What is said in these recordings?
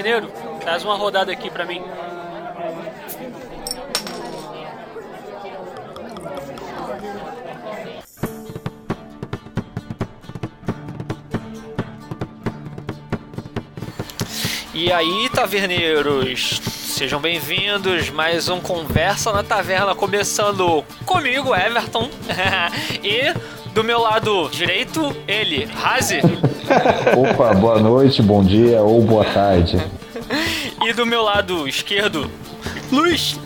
Taverneiro, traz uma rodada aqui pra mim. E aí, taverneiros, sejam bem-vindos. Mais um Conversa na Taverna começando comigo, Everton. e do meu lado direito, ele, Razi. Opa, boa noite, bom dia ou boa tarde. e do meu lado esquerdo, Luiz.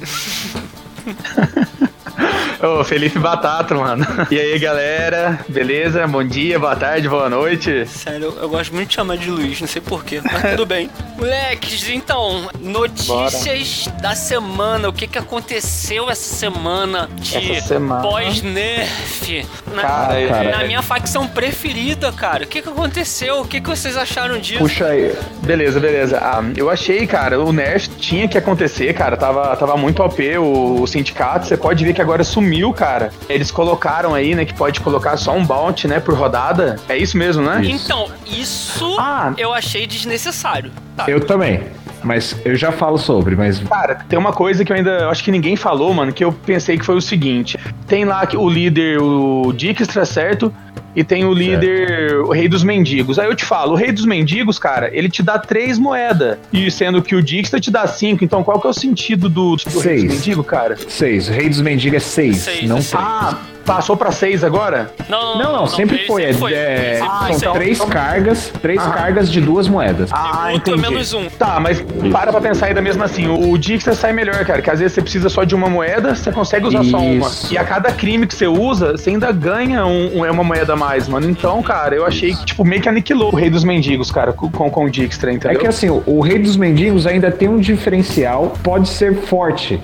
Ô, Felipe Batata, mano. E aí, galera? Beleza? Bom dia, boa tarde, boa noite. Sério, eu gosto muito de chamar de Luiz, não sei porquê, mas tudo bem. Moleques, então, notícias Bora. da semana. O que, que aconteceu essa semana de pós-nerf? Na, cara, cara, na minha facção preferida, cara. O que, que aconteceu? O que, que vocês acharam disso? Puxa aí. Beleza, beleza. Ah, eu achei, cara, o nerf tinha que acontecer, cara. Tava, tava muito OP o, o sindicato. Você pode ver que agora sumiu, cara. Eles colocaram aí, né, que pode colocar só um bounty, né, por rodada. É isso mesmo, né? Então, isso ah. eu achei desnecessário. Tá. Eu também. Mas eu já falo sobre, mas. Cara, tem uma coisa que eu ainda acho que ninguém falou, mano, que eu pensei que foi o seguinte: tem lá o líder, o Dijkstra, certo? E tem o líder, certo. o Rei dos Mendigos. Aí eu te falo, o Rei dos Mendigos, cara, ele te dá três moedas. E sendo que o Dijkstra te dá cinco. Então qual que é o sentido do, do Rei dos Mendigos, cara? Seis. O Rei dos Mendigos é seis, seis não é seis. Ah, Passou pra seis agora? Não, não, não, não sempre, foi. Sempre foi. É, ah, são então, três então... cargas, três ah. cargas de duas moedas. Ah, entendi. menos um. Tá, mas para pra pensar ainda mesmo assim. O Dixter sai melhor, cara, que às vezes você precisa só de uma moeda, você consegue usar Isso. só uma. E a cada crime que você usa, você ainda ganha um, um, uma moeda a mais, mano. Então, cara, eu achei que, tipo, meio que aniquilou o Rei dos Mendigos, cara, com, com o Dijkstra, entendeu? É que assim, o Rei dos Mendigos ainda tem um diferencial, pode ser forte,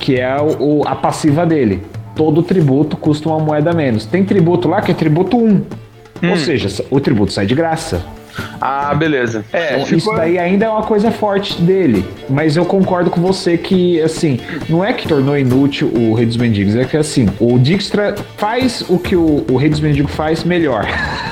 que é o, a passiva dele todo tributo custa uma moeda menos. Tem tributo lá que é tributo 1. Hum. Ou seja, o tributo sai de graça. Ah, beleza. É, então, ficou... isso daí ainda é uma coisa forte dele. Mas eu concordo com você que, assim, não é que tornou inútil o Rei dos Mendigos, é que, assim, o Dijkstra faz o que o, o Rei dos Mendigos faz melhor.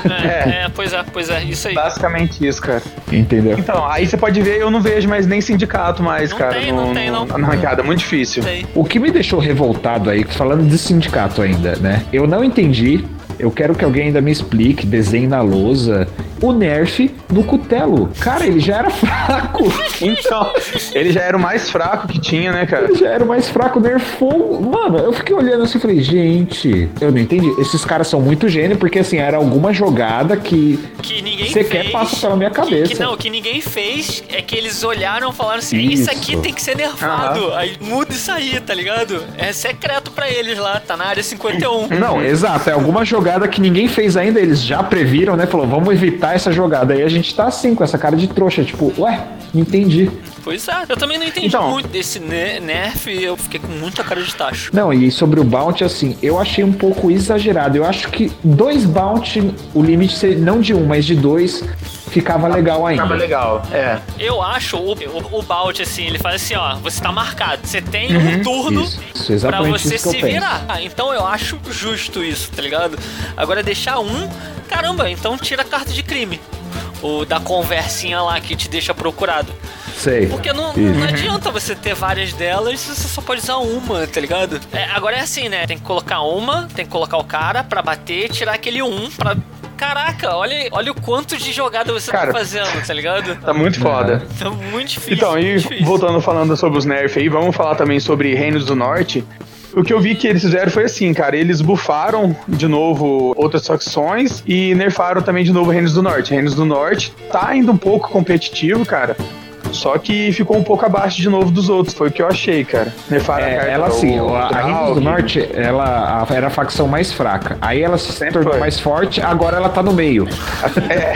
É, é, pois é, pois é, isso aí. Basicamente isso, cara. Entendeu? Então, aí você pode ver, eu não vejo mais nem sindicato mais, não cara. Tem, no, não tem, não. Na arrancada, muito difícil. O que me deixou revoltado aí, falando de sindicato ainda, né? Eu não entendi eu quero que alguém ainda me explique, desenhe na lousa, o nerf no cutelo. Cara, ele já era fraco. então, ele já era o mais fraco que tinha, né, cara? Ele já era o mais fraco, nerfou. Mano, eu fiquei olhando assim e falei, gente, eu não entendi. Esses caras são muito gênios, porque assim, era alguma jogada que. Que ninguém Você quer passa pela minha cabeça. Que, que, não, que ninguém fez é que eles olharam e falaram assim: isso, isso aqui tem que ser nerfado. Uhum. Aí muda isso aí, tá ligado? É secreto pra eles lá, tá na área 51. Não, exato. É alguma jogada jogada que ninguém fez ainda, eles já previram, né? Falou, vamos evitar essa jogada. Aí a gente tá assim, com essa cara de trouxa, tipo, ué, entendi. Pois é, eu também não entendi então, muito desse nerf, eu fiquei com muita cara de tacho. Não, e sobre o bounty, assim, eu achei um pouco exagerado. Eu acho que dois bounty, o limite seria não de um, mas de dois, ficava legal ainda. Ficava legal, é. Eu acho o, o, o Bout, assim, ele faz assim, ó, você tá marcado, você tem uhum. um turno isso, isso pra você se virar. Ah, então eu acho justo isso, tá ligado? Agora deixar um, caramba, então tira a carta de crime. O da conversinha lá que te deixa procurado. Sei. Porque não, não adianta você ter várias delas se você só pode usar uma, tá ligado? É, agora é assim, né? Tem que colocar uma, tem que colocar o cara pra bater, tirar aquele um pra Caraca, olha, olha o quanto de jogada você tá Cara, tá fazendo, tá ligado? Tá muito foda. Tá muito difícil. Então, e difícil. voltando falando sobre os nerfs aí, vamos falar também sobre Reinos do Norte. O que eu vi que eles fizeram foi assim, cara, eles bufaram de novo outras facções e nerfaram também de novo Reinos do Norte. Reinos do Norte tá indo um pouco competitivo, cara. Só que ficou um pouco abaixo de novo dos outros, foi o que eu achei, cara. Nefaram é, a carta ela sim, a, a Rindos do Norte, ela a, era a facção mais fraca. Aí ela se Sempre tornou foi. mais forte, agora ela tá no meio. É,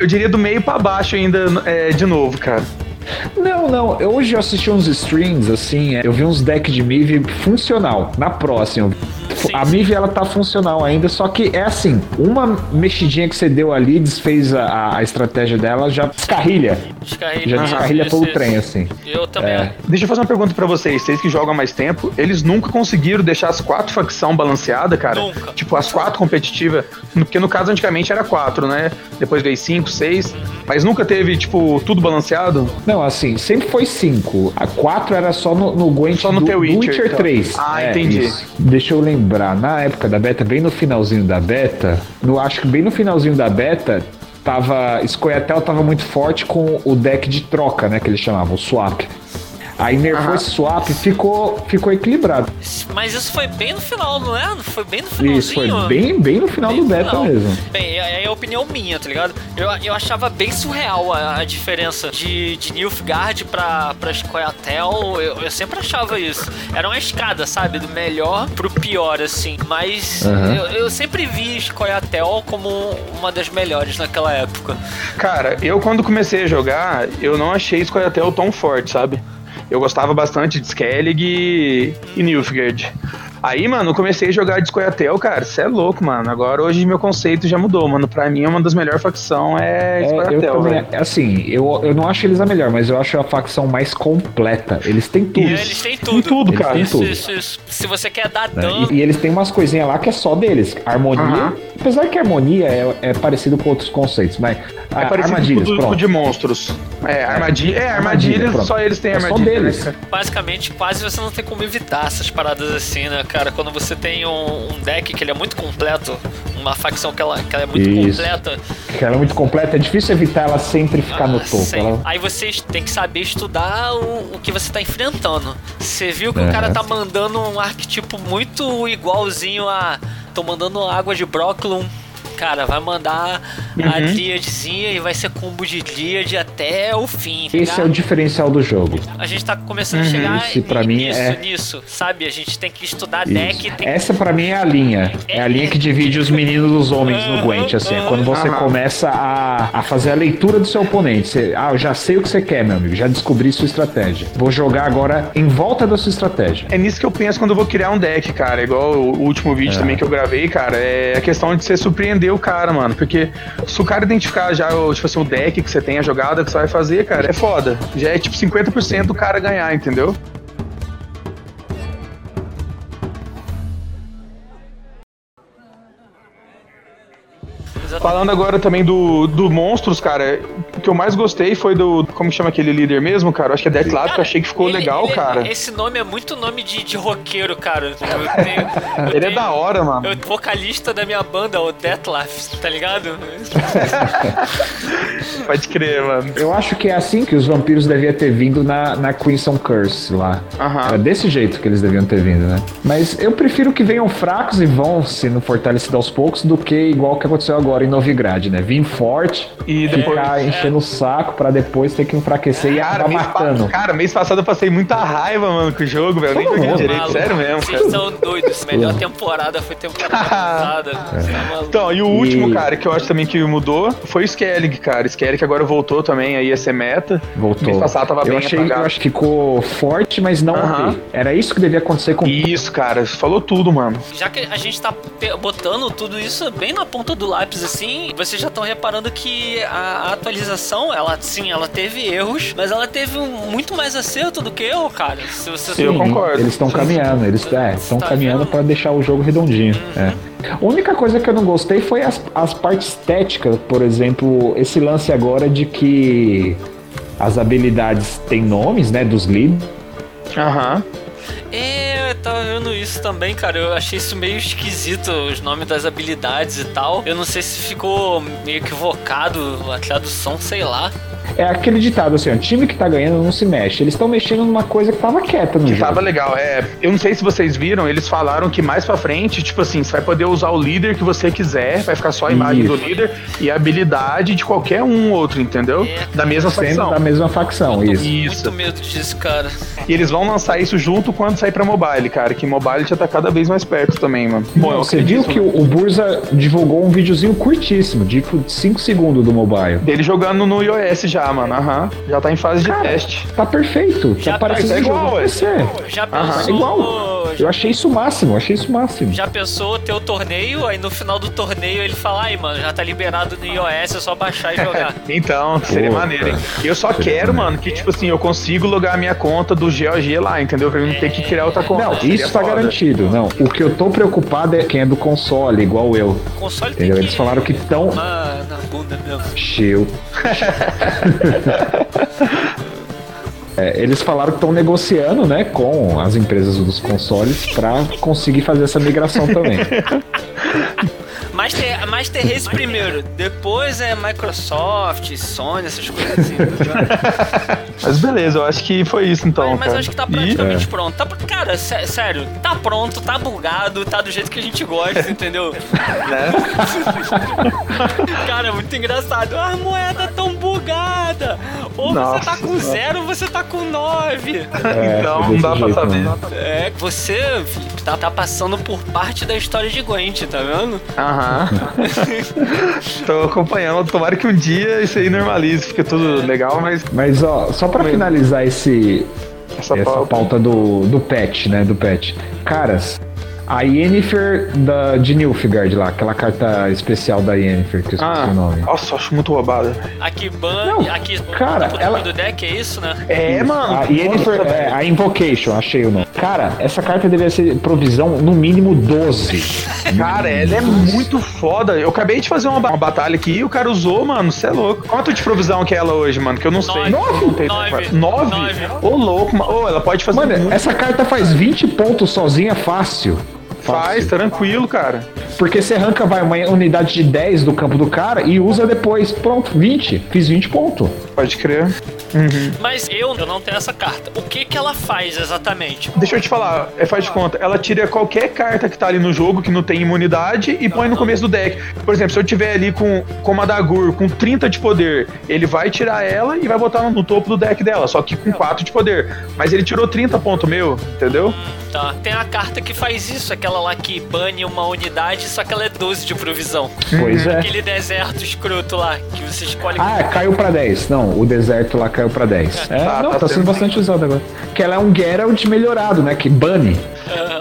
eu diria do meio para baixo ainda é, de novo, cara. Não, não. Eu, hoje eu assisti uns streams, assim, é, eu vi uns decks de Mive funcional, na próxima a MIV ela tá funcional ainda, só que é assim, uma mexidinha que você deu ali, desfez a, a estratégia dela, já descarrilha. Descarrilha. Já descarrilha todo o trem, assim. Eu também. É. Deixa eu fazer uma pergunta para vocês. Vocês que jogam há mais tempo, eles nunca conseguiram deixar as quatro facções balanceadas, cara? Nunca. Tipo, as quatro competitivas. Porque no caso, antigamente era quatro, né? Depois veio cinco, seis. Uhum. Mas nunca teve, tipo, tudo balanceado? Não, assim, sempre foi cinco. A quatro era só no, no Gwent só no do, Witcher, do Witcher então. 3. Ah, é, entendi. Isso. Deixa eu lembrar, na época da beta, bem no finalzinho da beta, no, acho que bem no finalzinho da beta, tava. Scoia'tael tava muito forte com o deck de troca, né? Que eles chamavam, o swap. Aí nerfou uhum. esse swap ficou, ficou equilibrado. Mas isso foi bem no final, não é? Foi bem no finalzinho. Isso, foi bem, bem no final bem do beta final. mesmo. Bem, é, é a opinião minha, tá ligado? Eu, eu achava bem surreal a, a diferença de, de Nilfgaard pra, pra Scoia'tael. Eu, eu sempre achava isso. Era uma escada, sabe? Do melhor pro pior, assim. Mas uhum. eu, eu sempre vi Scoia'tael como uma das melhores naquela época. Cara, eu quando comecei a jogar, eu não achei Scoia'tael tão forte, sabe? Eu gostava bastante de Skellig e, Nilfgaard. Aí, mano, eu comecei a jogar de Scoia'tael, cara, você é louco, mano. Agora hoje meu conceito já mudou, mano. Pra mim, uma das melhores facções é Scoia'tael, velho. Assim, eu, eu não acho eles a melhor, mas eu acho a facção mais completa. Eles têm tudo. É, eles têm tudo. Tem tudo, eles cara. Têm tudo. Isso, isso. Se você quer dar né? dano... E, e, eles têm umas coisinhas lá que é só deles. Harmonia. Apesar que harmonia é, é, parecido com outros conceitos, mas... É parecido armadilhas, com o de monstros. É, armadilha, é, armadilha, armadilha só eles têm é armadilha. Só deles. Né, Basicamente, quase você não tem como evitar essas paradas assim, né, cara? Quando você tem um, um, deck que ele é muito completo, uma facção que ela, que ela é muito Isso. completa. Que ela é muito completa, é difícil evitar ela sempre ficar ah, no topo. Ela... Aí você tem que saber estudar o, o que você tá enfrentando. Você viu que é. o cara tá mandando um arquetipo muito igualzinho a. Tô mandando água de Brocklum cara, vai mandar uhum. a Dríadezinha e vai ser combo de Dríade até o fim. Tá Esse é o diferencial do jogo. A gente tá começando uhum. a chegar Esse, pra mim nisso, é... nisso, sabe? A gente tem que estudar Isso. deck. Essa pra mim é a linha. É, é a linha que divide os meninos dos homens no Gwent, assim. É quando você começa a, a fazer a leitura do seu oponente. Você, ah, eu já sei o que você quer, meu amigo. Já descobri sua estratégia. Vou jogar agora em volta da sua estratégia. É nisso que eu penso quando eu vou criar um deck, cara. Igual o último vídeo é. também que eu gravei, cara. É a questão de você o cara, mano. Porque se o cara identificar já tipo assim, o deck que você tem, a jogada que você vai fazer, cara, é foda. Já é tipo 50% do cara ganhar, entendeu? Falando agora também do, do Monstros, cara, o que eu mais gostei foi do. Como chama aquele líder mesmo, cara? Acho que é Deathlock, que eu achei que ficou ele, legal, ele, cara. Esse nome é muito nome de, de roqueiro, cara. Eu tenho, eu ele tenho, é da hora, mano. Eu, vocalista da minha banda, o Deathlaf, tá ligado? Pode crer, mano. Eu acho que é assim que os vampiros deviam ter vindo na, na Crimson Curse lá. Uhum. Era desse jeito que eles deviam ter vindo, né? Mas eu prefiro que venham fracos e vão sendo fortalecidos aos poucos do que igual que aconteceu agora em Novigrad, né? Vim forte e depois ficar é. enchendo o saco pra depois ter que enfraquecer e acabar matando. Cara, mês passado eu passei muita raiva, mano, com o jogo, velho. Nem joguei direito, maluco. sério mesmo. Vocês cara. são doidos. Melhor temporada foi temporada passada. É. Então, e o último, e... cara, que eu acho também que mudou foi o Skellig, cara. Skellig agora voltou também aí a ser meta. Voltou. Mês passado tava eu bem achei, Eu acho que ficou forte, mas não uh -huh. Era isso que devia acontecer com Isso, cara. Falou tudo, mano. Já que a gente tá botando tudo isso bem na ponta do lápis, assim, vocês já estão reparando que a atualização, ela sim, ela teve erros, mas ela teve muito mais acerto do que eu, cara. Se você eu concordo. Eles estão caminhando, eles é, estão tá caminhando para deixar o jogo redondinho. Uhum. É. A única coisa que eu não gostei foi as, as partes estéticas, por exemplo, esse lance agora de que as habilidades têm nomes, né, dos líderes. Aham. É, eu tava vendo isso também, cara. Eu achei isso meio esquisito, os nomes das habilidades e tal. Eu não sei se ficou meio equivocado a tradução, sei lá. É aquele ditado assim, o time que tá ganhando não se mexe. Eles estão mexendo numa coisa que tava quieta no que jogo. Tava legal, é. Eu não sei se vocês viram, eles falaram que mais pra frente, tipo assim, você vai poder usar o líder que você quiser, vai ficar só a imagem isso. do líder e a habilidade de qualquer um outro, entendeu? É, da mesma facção. Da mesma facção, isso. isso. Muito medo disso, cara. E eles vão lançar isso junto quando sair pra mobile, cara, que mobile já tá cada vez mais perto também, mano. Bom, você viu que o Burza divulgou um videozinho curtíssimo, de 5 segundos do mobile. Dele jogando no iOS já, mano. Aham. Já tá em fase Cara, de teste. Tá perfeito. Já tá parecendo igual, é. Já pensou, igual. Hoje. Eu achei isso o máximo, achei isso o máximo. Já pensou ter o torneio, aí no final do torneio ele fala, ai, mano, já tá liberado no iOS, é só baixar e jogar. então, seria Pô, maneiro, hein? Eu só quero, mano, que tipo assim, eu consigo logar a minha conta do GOG lá, entendeu? Pra eu não ter que criar outra conta. Não, isso tá foda. garantido. Não, o que eu tô preocupado é quem é do console, igual eu. O console entendeu? Eles falaram que estão. Ah, na bunda mesmo. Chill. É, eles falaram que estão negociando, né, com as empresas dos consoles para conseguir fazer essa migração também. Master, Master Race primeiro, depois é Microsoft, Sony, essas coisas assim. mas beleza, eu acho que foi isso então. Mas, mas eu acho que tá praticamente e... pronto. Tá, cara, sério, tá pronto, tá bugado, tá do jeito que a gente gosta, entendeu? né? cara, é muito engraçado. A moeda tão bugada. Ou Nossa, você tá com zero ou você tá com nove. É, então não dá pra saber. É, você tá, tá passando por parte da história de Gwent, tá vendo? Aham. Tô acompanhando. Tomara que um dia isso aí normalize, fique tudo legal, mas. Mas ó, só pra finalizar esse. Essa, essa pauta, pauta do, do pet, né? Do pet. Caras, a Yennefer da, de Nilfgaard lá, aquela carta especial da Yennefer, que eu esqueci ah, o nome. Nossa, acho muito roubada. Aqui ban, aqui cara, ela do deck, é isso, né? É, mano. A Yennefer, é, a Invocation, achei o nome. Cara, essa carta deveria ser provisão no mínimo 12. cara, ela é muito foda. Eu acabei de fazer uma, uma batalha aqui e o cara usou, mano, você é louco. Quanto de provisão que é ela hoje, mano? Que eu não sei. Nove? Nove? Nove? Ô, louco, mano. Ô, ela pode fazer Mano, muito. essa carta faz 20 pontos sozinha fácil. Faz, tranquilo, cara. Porque você arranca vai, uma unidade de 10 do campo do cara e usa depois. Pronto, 20. Fiz 20 pontos. Pode crer. Uhum. Mas eu, eu não tenho essa carta. O que que ela faz exatamente? Deixa eu te falar, é, faz de conta. Ela tira qualquer carta que tá ali no jogo que não tem imunidade e põe no começo do deck. Por exemplo, se eu tiver ali com, com uma Dagur com 30 de poder, ele vai tirar ela e vai botar no, no topo do deck dela, só que com 4 de poder. Mas ele tirou 30 ponto meu, entendeu? Hum, tá. Tem a carta que faz isso, aquela lá que bane uma unidade, só que ela é 12 de provisão. Pois é. Aquele deserto escroto lá, que você escolhe. Ah, caiu pra 10. Não, o deserto lá caiu caiu pra 10. É, tá, não, tá, tá sendo bastante usado agora. Que ela é um Geralt melhorado, né? Que bane.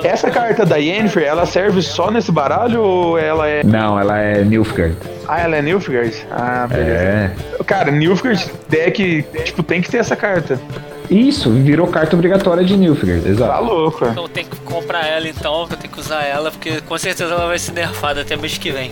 Essa carta da Yennefer, ela serve só nesse baralho ou ela é. Não, ela é Nilfgaard. Ah, ela é Nilfgaard? Ah, beleza. É. Cara, Nilfgaard deck, tipo, tem que ter essa carta. Isso, virou carta obrigatória de Nilfgaard, exato. Tá louco. Então tem que comprar ela então, eu tenho que usar ela, porque com certeza ela vai ser nerfada até mês que vem.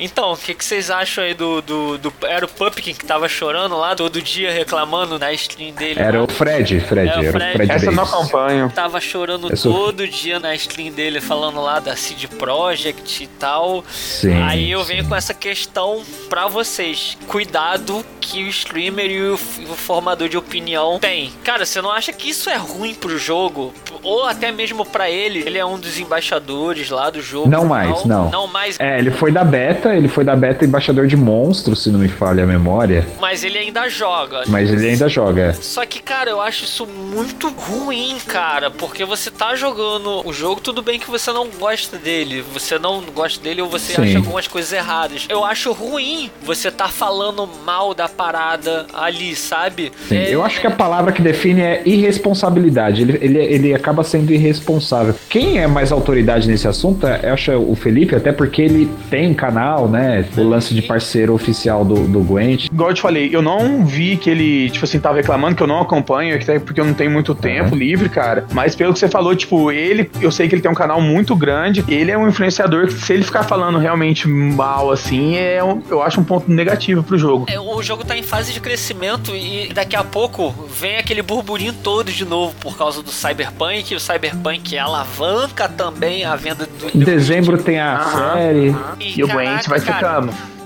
Então, o que, que, vocês acham aí do, do, do, Era o Pumpkin que tava chorando lá todo dia reclamando na stream dele? Era lá. o Fred, Fred, é, era o Fred. Fred Essa eu não acompanho. Tava chorando todo dia na stream dele, falando lá da Seed Project e tal. Sim. Aí eu venho sim. com essa questão pra vocês. Cuidado que o streamer e o, o formador de opinião tem. Cara, você não acha que isso é ruim pro jogo? Ou até mesmo pra ele? Ele é um dos embaixadores lá do jogo. Não mais, não. Não mais. É, ele foi da beta ele foi da beta embaixador de monstros, se não me falha a memória. Mas ele ainda joga. Mas ele ainda joga. É. Só que, cara, eu acho isso muito ruim, cara, porque você tá jogando o jogo, tudo bem que você não gosta dele, você não gosta dele ou você Sim. acha algumas coisas erradas. Eu acho ruim você tá falando mal da parada ali, sabe? Sim, é... eu acho que a palavra que define é irresponsabilidade. Ele, ele, ele acaba sendo irresponsável. Quem é mais autoridade nesse assunto, é, eu acho o Felipe, até porque ele tem canal né? O lance de parceiro oficial do, do Gwent. Igual eu te falei, eu não vi que ele, tipo assim, tava reclamando que eu não acompanho, até porque eu não tenho muito tempo uhum. livre, cara. Mas pelo que você falou, tipo, ele, eu sei que ele tem um canal muito grande, ele é um influenciador que se ele ficar falando realmente mal, assim, é um, eu acho um ponto negativo pro jogo. É, o jogo tá em fase de crescimento e daqui a pouco vem aquele burburinho todo de novo por causa do Cyberpunk, o Cyberpunk alavanca também a venda do... Em dezembro tem a série. E, e o Gwent vai ficando. E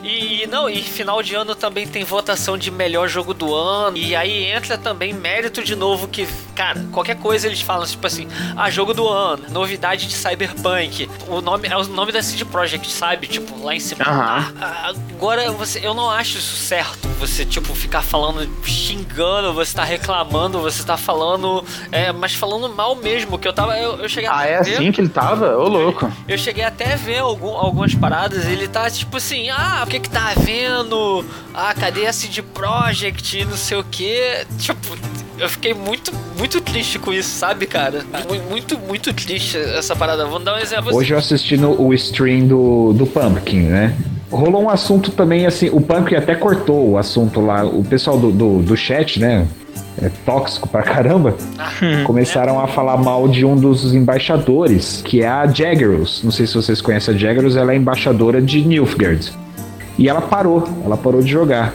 E não, e final de ano também tem votação de melhor jogo do ano. E aí entra também mérito de novo que, cara, qualquer coisa eles falam tipo assim: "Ah, jogo do ano, novidade de Cyberpunk". O nome é o nome da CD Projekt, sabe? Tipo, lá em cima. Uhum. Ah, agora você eu não acho isso certo. Você tipo ficar falando xingando, você tá reclamando, você tá falando, é, mas falando mal mesmo, que eu tava eu, eu cheguei Ah, é ver, assim que ele tava? Ô louco. Eu cheguei até a ver algum, algumas paradas, ele tá tipo assim: "Ah, o que que tá vendo? Ah, cadê a CD Projekt? Não sei o que. Tipo, eu fiquei muito, muito triste com isso, sabe, cara? Muito, muito triste essa parada. Vamos dar um exemplo. Hoje eu assisti no, o stream do, do Pumpkin, né? Rolou um assunto também, assim, o Pumpkin até cortou o assunto lá. O pessoal do, do, do chat, né? É tóxico pra caramba, ah, começaram a falar mal de um dos embaixadores, que é a Jaggeros. Não sei se vocês conhecem a Jaggeros, ela é embaixadora de Nilfgaard. E ela parou, ela parou de jogar.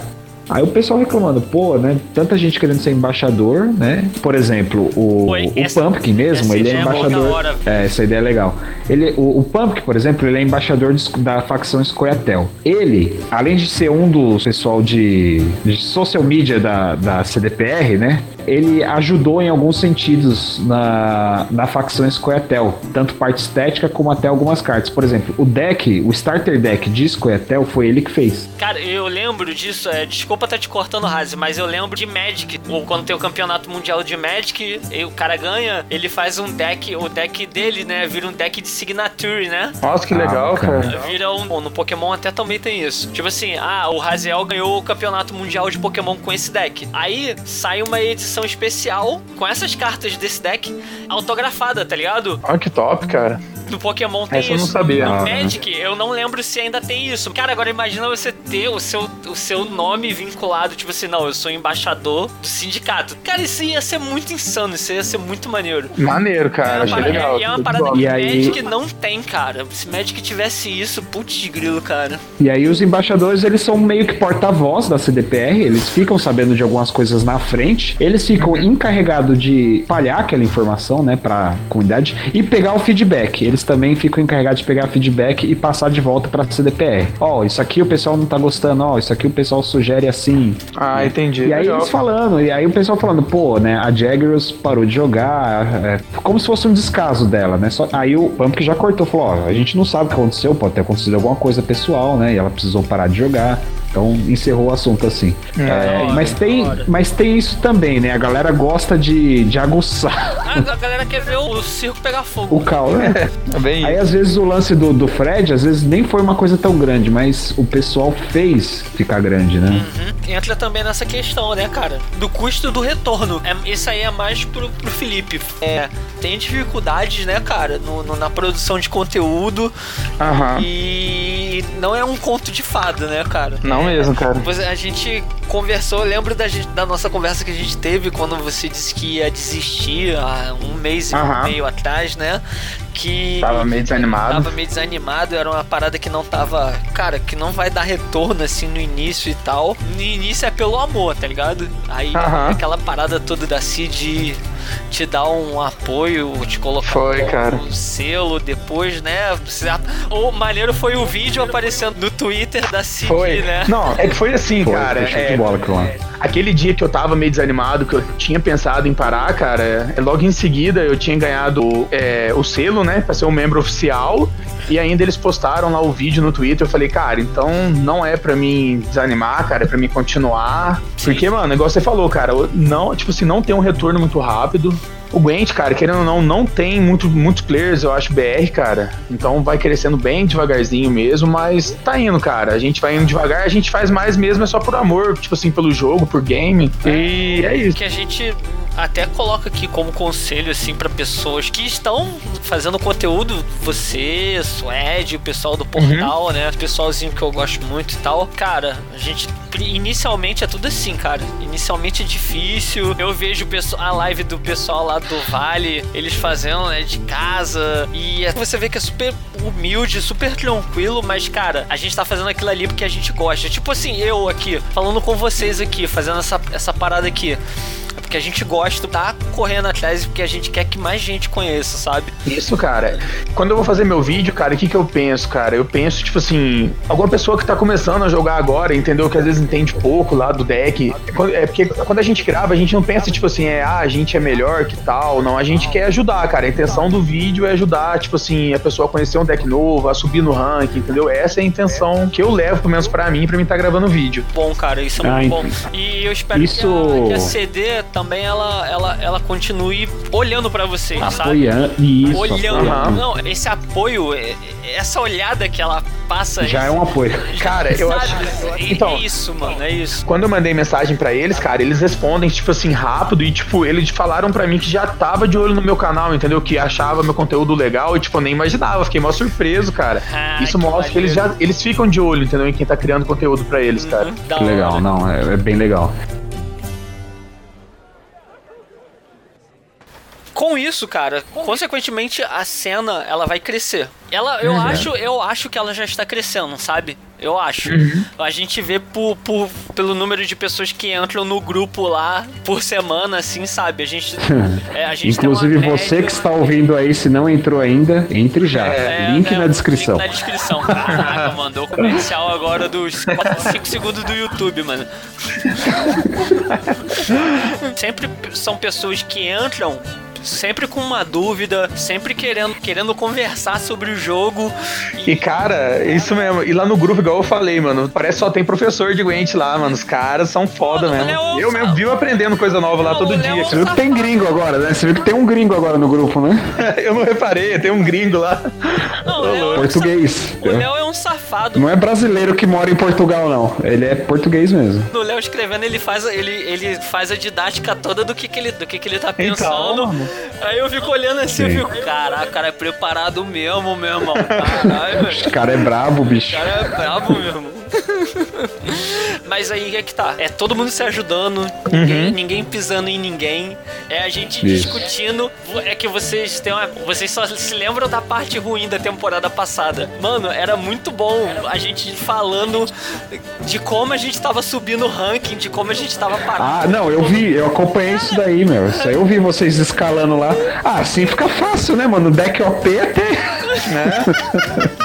Aí o pessoal reclamando, pô, né? Tanta gente querendo ser embaixador, né? Por exemplo, o, Oi, o essa, Pumpkin mesmo, ele é, é embaixador. É, essa ideia é legal. Ele, o, o Pumpkin, por exemplo, ele é embaixador de, da facção Scoia'tael. Ele, além de ser um dos pessoal de, de social media da, da CDPR, né? ele ajudou em alguns sentidos na, na facção Scoia'tael, tanto parte estética como até algumas cartas. Por exemplo, o deck, o starter deck de Scoia'tael foi ele que fez. Cara, eu lembro disso, é, desculpa estar tá te cortando, Razi, mas eu lembro de Magic, ou quando tem o campeonato mundial de Magic, e o cara ganha, ele faz um deck, o deck dele, né, vira um deck de signature, né? Nossa, que legal, ah, cara. Vira um, no Pokémon até também tem isso. Tipo assim, ah, o Raziel ganhou o campeonato mundial de Pokémon com esse deck. Aí sai uma edição edição especial com essas cartas desse deck autografada, tá ligado? Ah, que top, cara. No Pokémon tem Essa isso. Eu não sabia. No Magic, eu não lembro se ainda tem isso. Cara, agora imagina você ter o seu, o seu nome vinculado, tipo assim, não, eu sou embaixador do sindicato. Cara, isso ia ser muito insano, isso ia ser muito maneiro. Maneiro, cara, é achei parada, legal. É, é uma parada que aí... Magic não tem, cara. Se Magic tivesse isso, putz de grilo, cara. E aí os embaixadores, eles são meio que porta-voz da CDPR, eles ficam sabendo de algumas coisas na frente, eles ficam encarregados de espalhar aquela informação, né, pra comunidade e pegar o feedback. Eles também ficam encarregados de pegar feedback e passar de volta pra CDPR. Ó, oh, isso aqui o pessoal não tá gostando, ó, oh, isso aqui o pessoal sugere assim. Ah, entendi. E aí Legal. eles falando, e aí o pessoal falando, pô, né, a Jaggers parou de jogar, é, como se fosse um descaso dela, né? Só, aí o Pump já cortou, falou, ó, a gente não sabe o que aconteceu, pode ter acontecido alguma coisa pessoal, né? E ela precisou parar de jogar. Então encerrou o assunto assim. É, é, mas, tem, mas tem isso também, né? A galera gosta de, de aguçar. Ah, a galera quer ver o circo pegar fogo. O caos, né? É, bem Aí às vezes o lance do, do Fred, às vezes nem foi uma coisa tão grande, mas o pessoal fez ficar grande, né? Uhum. Entra também nessa questão, né, cara? Do custo do retorno. É, isso aí é mais pro, pro Felipe. É, tem dificuldades, né, cara, no, no, na produção de conteúdo. Uhum. E não é um conto de fada, né, cara? Não não mesmo, cara. A gente conversou, lembro da, da, nossa conversa que a gente teve quando você disse que ia desistir há um mês e meio atrás, né? Que. Tava meio desanimado. Tava meio desanimado, era uma parada que não tava. Cara, que não vai dar retorno assim no início e tal. No início é pelo amor, tá ligado? Aí aquela parada toda da Cid te dar um apoio, te colocar foi, um, cara. um selo depois, né? O maneiro foi o vídeo aparecendo no Twitter da Cid, foi. né? Não, é que foi assim, foi, cara. Foi é, de bola lá. Aquele dia que eu tava meio desanimado, que eu tinha pensado em parar, cara, é, logo em seguida eu tinha ganhado é, o selo, né, pra ser um membro oficial. E ainda eles postaram lá o vídeo no Twitter. Eu falei, cara, então não é pra mim desanimar, cara, é pra mim continuar. Porque, mano, negócio você falou, cara, não, tipo assim, não tem um retorno muito rápido. O Gwent, cara, querendo ou não, não tem muito, muitos players, eu acho, BR, cara. Então vai crescendo bem devagarzinho mesmo, mas tá indo, cara. A gente vai indo devagar, a gente faz mais mesmo, é só por amor, tipo assim, pelo jogo, por game. E é isso. Que a gente até coloca aqui como conselho assim para pessoas que estão fazendo conteúdo, você, Suede, o pessoal do portal, uhum. né? O pessoalzinho que eu gosto muito e tal. Cara, a gente inicialmente é tudo assim, cara. Inicialmente é difícil. Eu vejo a live do pessoal lá do Vale, eles fazendo, né, de casa. E você vê que é super humilde, super tranquilo, mas, cara, a gente tá fazendo aquilo ali porque a gente gosta. Tipo assim, eu aqui, falando com vocês aqui, fazendo essa, essa parada aqui porque a gente gosta, tá correndo atrás porque a gente quer que mais gente conheça, sabe? Isso, cara. Quando eu vou fazer meu vídeo, cara, o que que eu penso, cara? Eu penso, tipo assim, alguma pessoa que tá começando a jogar agora, entendeu? Que às vezes entende pouco lá do deck. É porque quando a gente grava, a gente não pensa, tipo assim, é, ah, a gente é melhor que tal. Não, a gente quer ajudar, cara. A intenção do vídeo é ajudar, tipo assim, a pessoa a conhecer um deck novo, a subir no ranking, entendeu? Essa é a intenção que eu levo, pelo menos pra mim, pra mim estar tá gravando vídeo. Bom, cara, isso é muito ah, bom. E eu espero isso... que, a, que a CD também ela, ela, ela continue olhando para vocês, Apoiando, sabe? Isso, olhando. Apoiando. Não, esse apoio, é, essa olhada que ela passa. Já é um apoio. Cara, eu acho. Então, é isso, mano, é isso. Quando eu mandei mensagem para eles, cara, eles respondem, tipo assim, rápido e, tipo, eles falaram para mim que já tava de olho no meu canal, entendeu? Que achava meu conteúdo legal e, tipo, eu nem imaginava. Fiquei mó surpreso, cara. Ah, isso que mostra valeu. que eles já eles ficam de olho, entendeu? Em quem tá criando conteúdo para eles, uhum, cara. Que legal, não, é, é bem legal. com isso, cara, consequentemente a cena ela vai crescer. Ela, eu uhum. acho, eu acho que ela já está crescendo, sabe? Eu acho. Uhum. A gente vê por, por, pelo número de pessoas que entram no grupo lá por semana, assim, sabe? A gente. É, a gente Inclusive você média... que está ouvindo aí, se não entrou ainda, entre já. É, link é, na descrição. Link na descrição. Caraca, mandou o comercial agora dos 5 segundos do YouTube, mano. Sempre são pessoas que entram sempre com uma dúvida, sempre querendo, querendo conversar sobre o jogo. E... e, cara, isso mesmo. E lá no grupo, igual eu falei, mano, parece só tem professor de Gwent lá, mano. Os caras são foda mano, mesmo. Leo, eu mesmo vivo aprendendo coisa nova lá todo dia. Você viu que tem gringo agora, né? Você viu que tem um gringo agora no grupo, né? eu não reparei, tem um gringo lá. Não, é português. O Léo é um safado. Não é brasileiro que mora em Portugal, não. Ele é português mesmo. O Léo escrevendo, ele faz, ele, ele faz a didática toda do que, que, ele, do que, que ele tá então, pensando. Então, Aí eu fico olhando assim, Sim. eu fico, caraca, o cara é preparado mesmo, meu irmão. Caralho, velho. O cara é brabo, bicho. O cara é brabo, meu irmão. Mas aí é que tá. É todo mundo se ajudando, ninguém, uhum. ninguém pisando em ninguém. É a gente Isso. discutindo. É que vocês têm uma, Vocês só se lembram da parte ruim da temporada passada. Mano, era muito bom a gente falando de como a gente tava subindo o ranking, de como a gente tava parado. Ah, não, eu vi, eu acompanhei isso daí, meu. Isso aí eu vi vocês escalando lá. Ah, assim fica fácil, né, mano? Deck OP até. Né?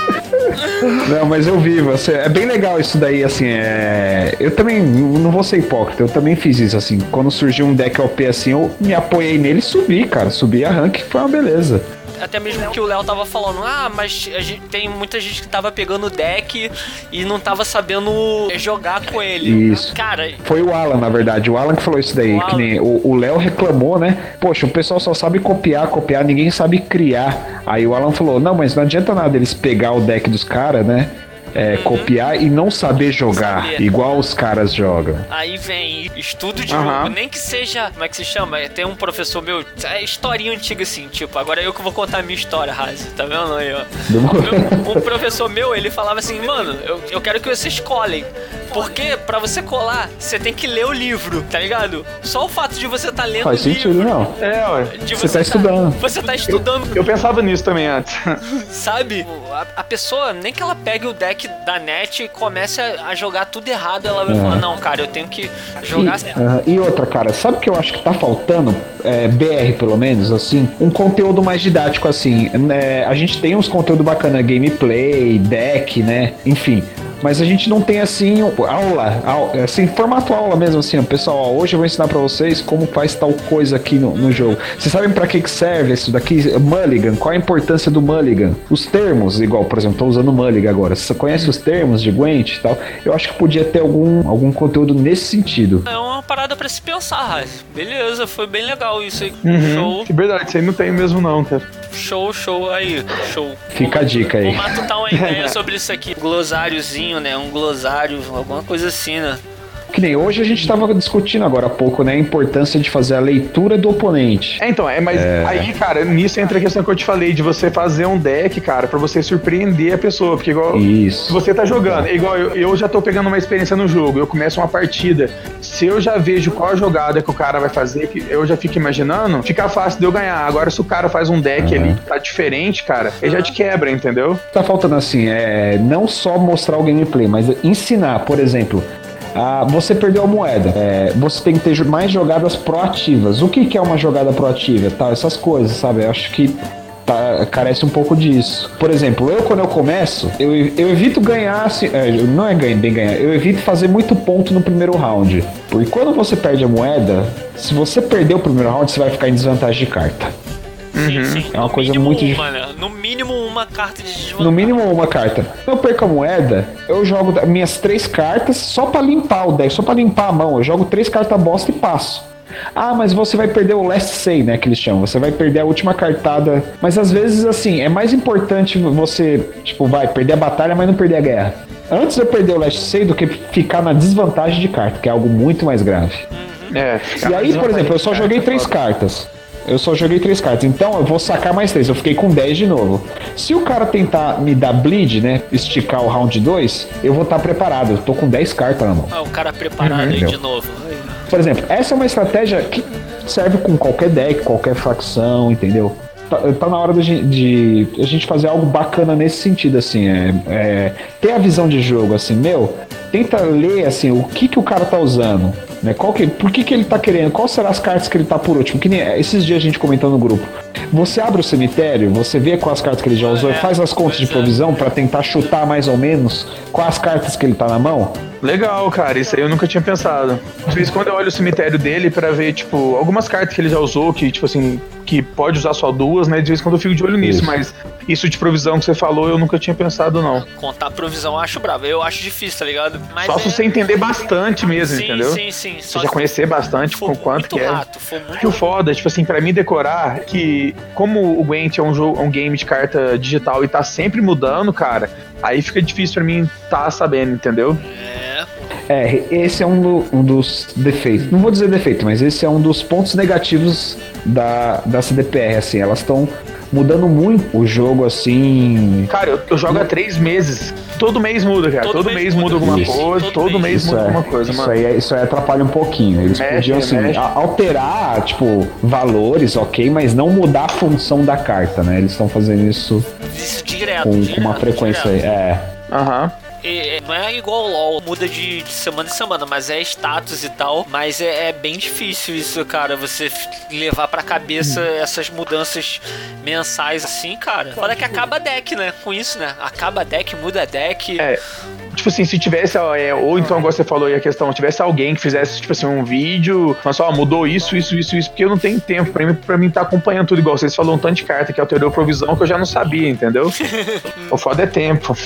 Não, mas eu vi, você. É bem legal isso daí, assim. É... Eu também não vou ser hipócrita, eu também fiz isso, assim. Quando surgiu um deck OP assim, eu me apoiei nele e subi, cara. Subi a rank, foi uma beleza até mesmo que o Léo tava falando, ah, mas gente, tem muita gente que tava pegando o deck e não tava sabendo jogar com ele. Isso. Cara. Foi o Alan, na verdade. O Alan que falou isso daí. O que nem o Léo reclamou, né? Poxa, o pessoal só sabe copiar, copiar, ninguém sabe criar. Aí o Alan falou: não, mas não adianta nada eles pegar o deck dos caras, né? É, copiar e não saber jogar igual os caras jogam. Aí vem estudo de uhum. jogo, nem que seja, como é que se chama? Tem um professor meu, é historinha antiga assim, tipo, agora eu que vou contar a minha história, Razi, tá vendo aí, ó? um professor meu, ele falava assim, mano, eu, eu quero que vocês colhem, porque para você colar, você tem que ler o livro, tá ligado? Só o fato de você tá lendo Faz o livro. Sentido, não. É, ué. De você, você tá, tá estudando. Você tá estudando. Eu, eu pensava nisso também antes. Sabe? A, a pessoa, nem que ela pegue o deck da net e comece a, jogar tudo errado, ela vai é. falar, não, cara, eu tenho que jogar e, uh, e outra, cara, sabe o que eu acho que tá faltando? É, BR, pelo menos, assim, um conteúdo mais didático, assim. Né? A gente tem uns conteúdos bacana, gameplay, deck, né? Enfim mas a gente não tem assim aula, aula assim, formato aula mesmo assim, pessoal, hoje eu vou ensinar para vocês como faz tal coisa aqui no, no jogo. Vocês sabem para que, que serve isso daqui? Mulligan, qual a importância do Mulligan? Os termos, igual, por exemplo, tô usando Mulligan agora. Você conhece os termos de Gwent e tal? Eu acho que podia ter algum, algum conteúdo nesse sentido. É uma parada para se pensar, beleza, foi bem legal isso aí. Uhum. Show. É verdade, isso aí não tem mesmo não, cara. Show, show aí, show. Fica a dica aí. Vou matutar uma ideia sobre isso aqui. Glosáriozinho, né? Um glossário, alguma coisa assim, né? Que nem hoje a gente estava discutindo agora há pouco, né? A importância de fazer a leitura do oponente. É, então, é, mas é... aí, cara, nisso entra a questão que eu te falei, de você fazer um deck, cara, para você surpreender a pessoa. Porque igual Isso. você tá jogando, igual eu, eu já tô pegando uma experiência no jogo, eu começo uma partida. Se eu já vejo qual a jogada que o cara vai fazer, eu já fico imaginando, fica fácil de eu ganhar. Agora, se o cara faz um deck uhum. ali que tá diferente, cara, ele já te quebra, entendeu? Tá faltando assim, é não só mostrar o gameplay, mas ensinar, por exemplo, ah, você perdeu a moeda. É, você tem que ter mais jogadas proativas. O que, que é uma jogada proativa? Tal, essas coisas, sabe? Eu acho que tá, carece um pouco disso. Por exemplo, eu quando eu começo, eu, eu evito ganhar, assim, é, não é bem ganhar, eu evito fazer muito ponto no primeiro round. Porque quando você perde a moeda, se você perder o primeiro round, você vai ficar em desvantagem de carta. Uhum. Sim, É uma coisa muito uma, né? No mínimo uma carta de desvantagem. No mínimo uma carta. Eu perco a moeda, eu jogo minhas três cartas só para limpar o deck, só para limpar a mão. Eu jogo três cartas bosta e passo. Ah, mas você vai perder o last say, né, que eles chamam. Você vai perder a última cartada. Mas às vezes, assim, é mais importante você, tipo, vai perder a batalha, mas não perder a guerra. Antes eu perder o last say do que ficar na desvantagem de carta, que é algo muito mais grave. É, e aí, por exemplo, eu só joguei três cartas. Eu só joguei três cartas, então eu vou sacar mais três. Eu fiquei com 10 de novo. Se o cara tentar me dar bleed, né? Esticar o round 2, eu vou estar tá preparado. Eu tô com 10 cartas na mão. Ah, o cara preparado uhum, aí de novo. Por exemplo, essa é uma estratégia que serve com qualquer deck, qualquer facção, entendeu? Tá, tá na hora de, de, a gente fazer algo bacana nesse sentido, assim. É, é, ter a visão de jogo, assim, meu, tenta ler, assim, o que, que o cara tá usando né? Qual que, por que, que ele tá querendo? Quais serão as cartas que ele tá por último? Que nem esses dias a gente comentou no grupo. Você abre o cemitério, você vê quais cartas que ele já usou, é, faz as contas de provisão para tentar chutar mais ou menos quais cartas que ele tá na mão. Legal, cara, isso aí eu nunca tinha pensado. De vez em quando eu olho o cemitério dele para ver, tipo, algumas cartas que ele já usou, que, tipo assim, que pode usar só duas, né? De vez em quando eu fico de olho nisso, isso. mas isso de provisão que você falou, eu nunca tinha pensado, não. Contar provisão eu acho bravo, eu acho difícil, tá ligado? Mas só é... se você entender bastante mesmo, sim, entendeu? Sim, sim, sim. Você já conhecer bastante com quanto que é. Rato, que o foda, tipo assim, para mim decorar que como o Gwent é um jogo, um game de carta digital e tá sempre mudando, cara, aí fica difícil para mim tá sabendo, entendeu? É. É, esse é um, do, um, dos defeitos. Não vou dizer defeito, mas esse é um dos pontos negativos da, da CDPR, assim. Elas estão mudando muito o jogo, assim. Cara, eu, eu jogo há três meses. Todo mês muda, cara. Todo, todo mês, mês, muda alguma isso. coisa. Todo, todo mês, mês muda é, alguma coisa, isso mano. Aí, é, isso aí atrapalha um pouquinho. Eles mexe, podiam, assim, mexe. alterar, tipo, valores, ok, mas não mudar a função da carta, né? Eles estão fazendo isso. Isso direto. Com, direto, com uma frequência direto. aí. É. Aham. Uhum é, não é igual o LoL, muda de, de, semana em semana, mas é status e tal. Mas é, é bem difícil isso, cara, você levar pra cabeça hum. essas mudanças mensais assim, cara. Fala que acaba deck, né? Com isso, né? Acaba deck, muda deck. É. Tipo assim, se tivesse, é, ou então, agora você falou aí a questão, tivesse alguém que fizesse, tipo assim, um vídeo, mas só, mudou isso, isso, isso, isso, porque eu não tenho tempo pra mim, pra mim tá acompanhando tudo igual. Vocês falaram um tanto de carta que alterou a provisão que eu já não sabia, entendeu? o foda é tempo.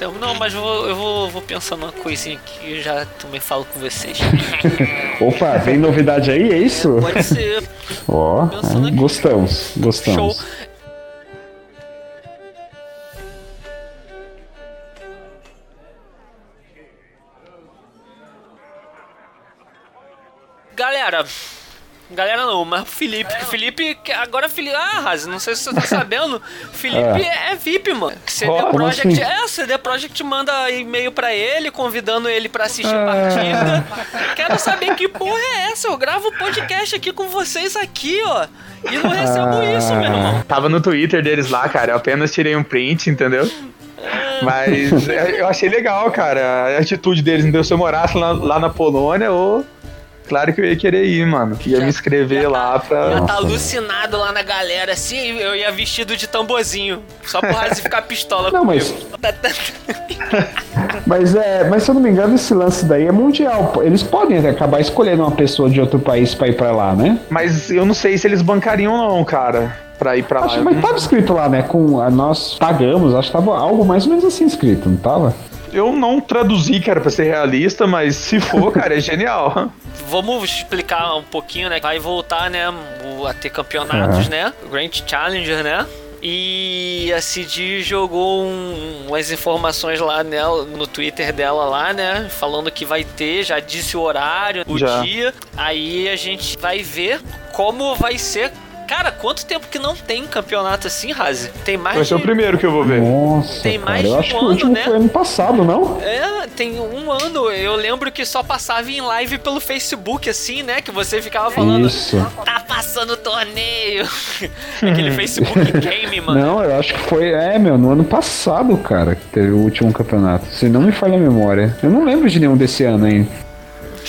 Então, não, mas eu vou, eu vou, vou pensar numa coisinha que eu já também falo com vocês. Opa, vem novidade aí, é isso? É, pode ser. Ó, oh, gostamos, gostamos. Show. Galera, Galera não, mas o Felipe. O Felipe. Agora Felipe. Ah, Raz, não sei se você tá sabendo. Felipe é, é VIP, mano. CD oh, Project. Assim? É, CD Project manda e-mail pra ele, convidando ele pra assistir ah. partida. Quero saber que porra é essa. Eu gravo podcast aqui com vocês aqui, ó. E não recebo ah. isso, meu irmão. Tava no Twitter deles lá, cara. Eu apenas tirei um print, entendeu? É. Mas eu achei legal, cara. A atitude deles. Então, se eu morasse lá, lá na Polônia, ou claro que eu ia querer ir, mano. Ia já, me inscrever lá tá, pra. Ia tá alucinado lá na galera, assim, eu ia vestido de tamborzinho. Só por Razi ficar pistola não, comigo. Mas... mas é. Mas se eu não me engano, esse lance daí é mundial. Eles podem acabar escolhendo uma pessoa de outro país pra ir pra lá, né? Mas eu não sei se eles bancariam, não, cara pra ir pra acho, lá. Mas tava escrito lá, né? Com a, nós pagamos, acho que tava algo mais ou menos assim escrito, não tava? Eu não traduzi, cara, pra ser realista, mas se for, cara, é genial. Vamos explicar um pouquinho, né? Vai voltar, né, a ter campeonatos, uhum. né? Grand Challenger, né? E a CD jogou um, umas informações lá nela, no Twitter dela lá, né? Falando que vai ter, já disse o horário, o já. dia. Aí a gente vai ver como vai ser Cara, quanto tempo que não tem campeonato assim, Razi? Tem mais Vai de... ser o primeiro que eu vou ver. Nossa, tem mais cara, eu de acho um que o último né? foi ano passado, não? É, tem um ano. Eu lembro que só passava em live pelo Facebook, assim, né? Que você ficava falando. Isso. Tá passando torneio. Aquele Facebook Game, mano. Não, eu acho que foi. É, meu, no ano passado, cara, que teve o último campeonato. Se não me falha a memória. Eu não lembro de nenhum desse ano, hein?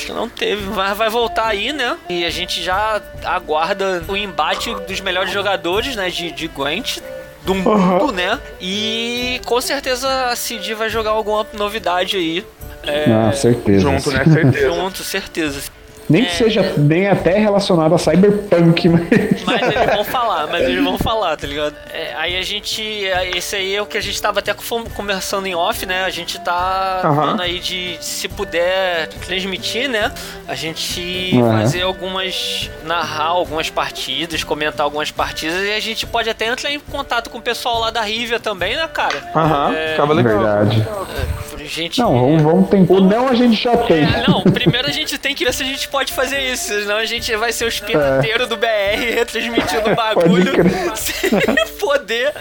Acho que não teve. Vai, vai voltar aí, né? E a gente já aguarda o embate dos melhores jogadores, né? De, de Gwent do mundo, uhum. né? E com certeza a CD vai jogar alguma novidade aí. É, ah, certeza. Junto, né? Certeza. Junto, certeza. Nem que é. seja nem até relacionado a Cyberpunk, mas... mas eles vão falar, mas eles vão falar, tá ligado? É, aí a gente. Esse aí é o que a gente tava até conversando em off, né? A gente tá uhum. falando aí de se puder transmitir, né? A gente uhum. fazer algumas. narrar algumas partidas, comentar algumas partidas e a gente pode até entrar em contato com o pessoal lá da Rivia também, né, cara? Aham, uhum. é, Acaba legal. Verdade. É, gente... Não, vamos, vamos tentar. O não a gente já tem. É, não, primeiro a gente tem que ver se a gente pode fazer isso, senão a gente vai ser os pirateiros é. do BR retransmitindo o bagulho sem poder.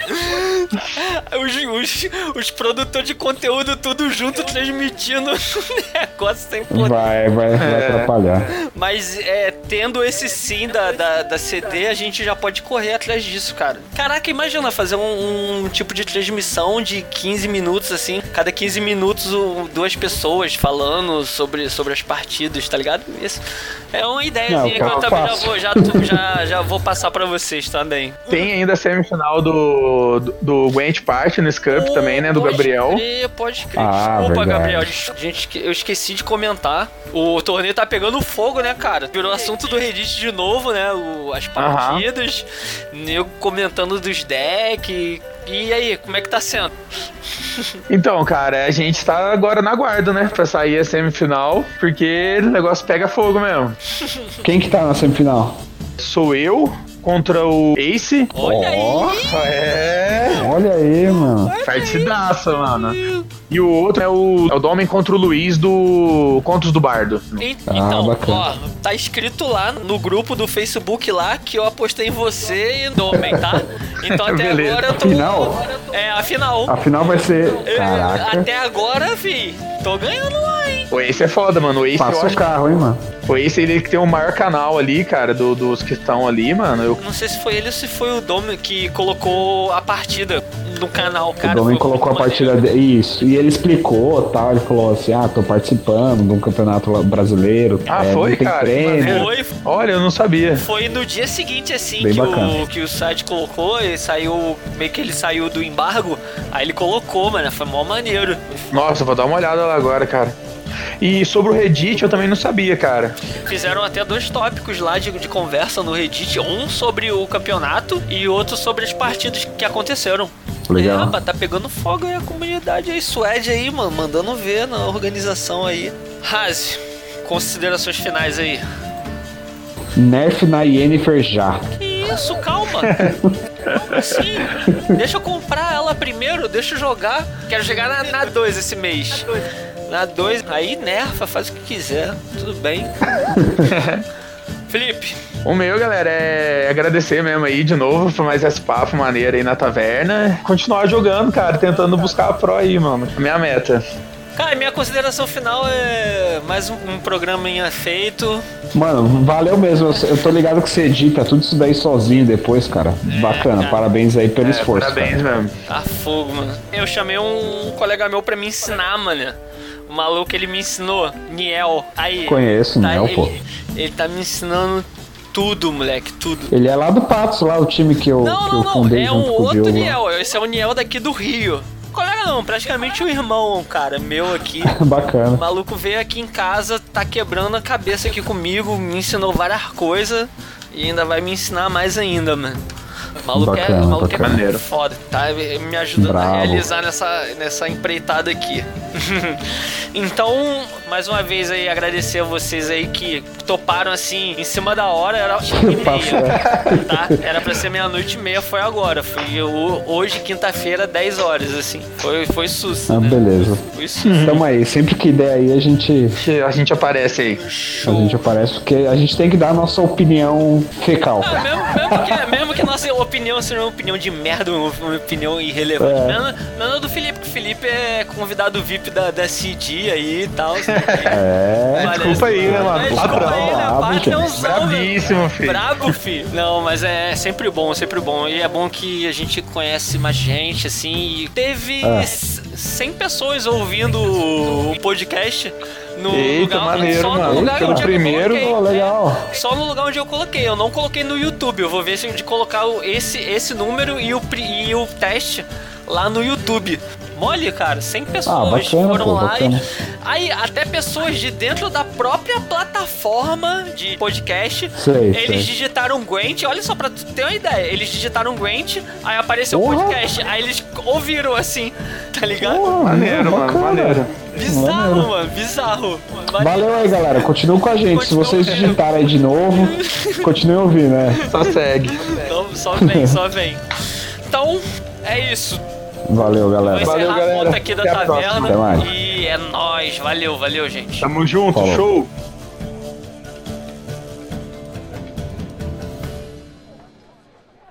Os, os, os produtores de conteúdo tudo junto transmitindo o negócio sem poder. Vai, vai, vai é. atrapalhar. Mas é, tendo esse sim da, da, da, CD, a gente já pode correr atrás disso, cara. Caraca, imagina fazer um, um tipo de transmissão de 15 minutos, assim, cada 15 minutos duas pessoas falando sobre, sobre as partidas, tá ligado? Isso é uma ideia que eu também já vou, já, já, já vou passar pra vocês também. Tem ainda a semifinal do, do, do Gwent Party nesse Cup oh, também, né? Do Gabriel. Crer, pode crer. Ah, Desculpa, verdade. Gabriel. Gente, eu esqueci de comentar. O torneio tá pegando fogo, né, cara? Virou assunto do Reddit de novo, né? O, as partidas. Uhum. Nego comentando dos decks. E aí, como é que tá sendo? Então, cara, a gente tá agora na guarda, né? Pra sair a semifinal, porque o negócio pega fogo mesmo. Quem que tá na semifinal? Sou eu, contra o Ace. Olha oh, aí! É! Olha aí, mano. Partidaça, mano. E o outro é o, é o Domen contra o Luiz do Contos do Bardo. então, ah, ó, tá escrito lá no grupo do Facebook lá que eu apostei em você e Domen, tá? Então até Beleza. agora eu tô. Final? É, a final. A final vai ser. Caraca. Até agora, fi. Tô ganhando lá? O Ace é foda, mano. O Ace Passa o carro, hein, mano. O Ace, ele que tem o maior canal ali, cara, do, dos que estão ali, mano. Eu... Não sei se foi ele ou se foi o Dom que colocou a partida no canal, cara. O Dom colocou a partida dele. Isso. E ele explicou tal. Ele falou assim: ah, tô participando de um campeonato brasileiro. Ah, é, foi, cara? Foi. Olha, eu não sabia. Foi no dia seguinte, assim, que o, que o site colocou. E saiu. Meio que ele saiu do embargo. Aí ele colocou, mano. Foi mó maneiro. Nossa, vou dar uma olhada lá agora, cara. E sobre o Reddit eu também não sabia, cara. Fizeram até dois tópicos lá de, de conversa no Reddit, um sobre o campeonato e outro sobre as partidas que aconteceram. Legal. É, tá pegando fogo aí a comunidade aí, Suede aí, mano, mandando ver na organização aí. Razi, considerações finais aí. Nerf na Yennefer já. Que isso, calma. Como assim? Deixa eu comprar ela primeiro, deixa eu jogar. Quero chegar na 2 esse mês. Na 2, aí nerfa, faz o que quiser, tudo bem. Felipe. O meu, galera, é agradecer mesmo aí de novo por mais esse papo maneiro aí na taverna. Continuar jogando, cara, tentando buscar a pro aí, mano. Minha meta. Cara, minha consideração final é mais um, um programinha feito. Mano, valeu mesmo. Eu, eu tô ligado que você edita tudo isso daí sozinho depois, cara. É, Bacana, cara. parabéns aí pelo é, esforço. Parabéns cara. mesmo. Tá fogo, mano. Eu chamei um colega meu pra me ensinar, mano. O maluco, ele me ensinou, Niel. Aí. Conheço, tá, Niel, ele, pô. Ele tá me ensinando tudo, moleque, tudo. Ele é lá do Patos, lá, o time que eu, não, que não, eu fundei não, é um outro Niel. Esse é o Niel daqui do Rio. Não, praticamente um irmão, cara, meu aqui. Bacana. O maluco veio aqui em casa, tá quebrando a cabeça aqui comigo, me ensinou várias coisas e ainda vai me ensinar mais ainda, mano. O maluco bacana, é, o maluco bacana. é foda, tá me ajudando Bravo. a realizar nessa, nessa empreitada aqui. então, mais uma vez aí, agradecer a vocês aí que toparam assim, em cima da hora, era e meia, tá? Era pra ser meia-noite e meia, foi agora. Foi hoje, quinta-feira, 10 horas, assim. Foi, foi susto. Ah, né? beleza. Foi susto. Tamo aí, sempre que der aí, a gente. A gente aparece aí. Show. A gente aparece porque a gente tem que dar a nossa opinião fecal. Ah, mesmo, mesmo, que, mesmo que nossa opinião seja uma opinião de merda, uma opinião irrelevante. É. Não, não, do Felipe, porque o Felipe é convidado VIP da, da CD aí e tal. É, desculpa aí, né, mano? Desculpa aí, né? Patrãozão. Brabíssimo, filho. Brabo, filho. Não, mas é sempre bom, sempre bom. E é bom que a gente conhece mais gente, assim. E teve é. 100 pessoas ouvindo o podcast no Eita, lugar, maneiro, só no lugar Pelo primeiro, oh, legal. É, só no lugar onde eu coloquei. Eu não coloquei no YouTube. Eu vou ver se de colocar esse, esse número e o, e o teste lá no YouTube. Mole, cara, 100 pessoas ah, bacana, foram pô, lá. E, aí, até pessoas de dentro da própria plataforma de podcast, sei, eles sei. digitaram Gwent. Olha só, pra tu ter uma ideia, eles digitaram Gwent, aí apareceu o podcast. Aí eles ouviram assim, tá ligado? Porra, maneiro, mano, maneiro. Bizarro, maneiro. mano, bizarro. Valeu aí, galera. Continuem com a gente. Se vocês digitarem aí de novo, continuem ouvindo, né? Só segue. Então, só vem, só vem. Então, é isso. Valeu, galera. Vou valeu, galera. a conta aqui da Até taverna. E é nóis. Valeu, valeu, gente. Tamo junto, Falou. show.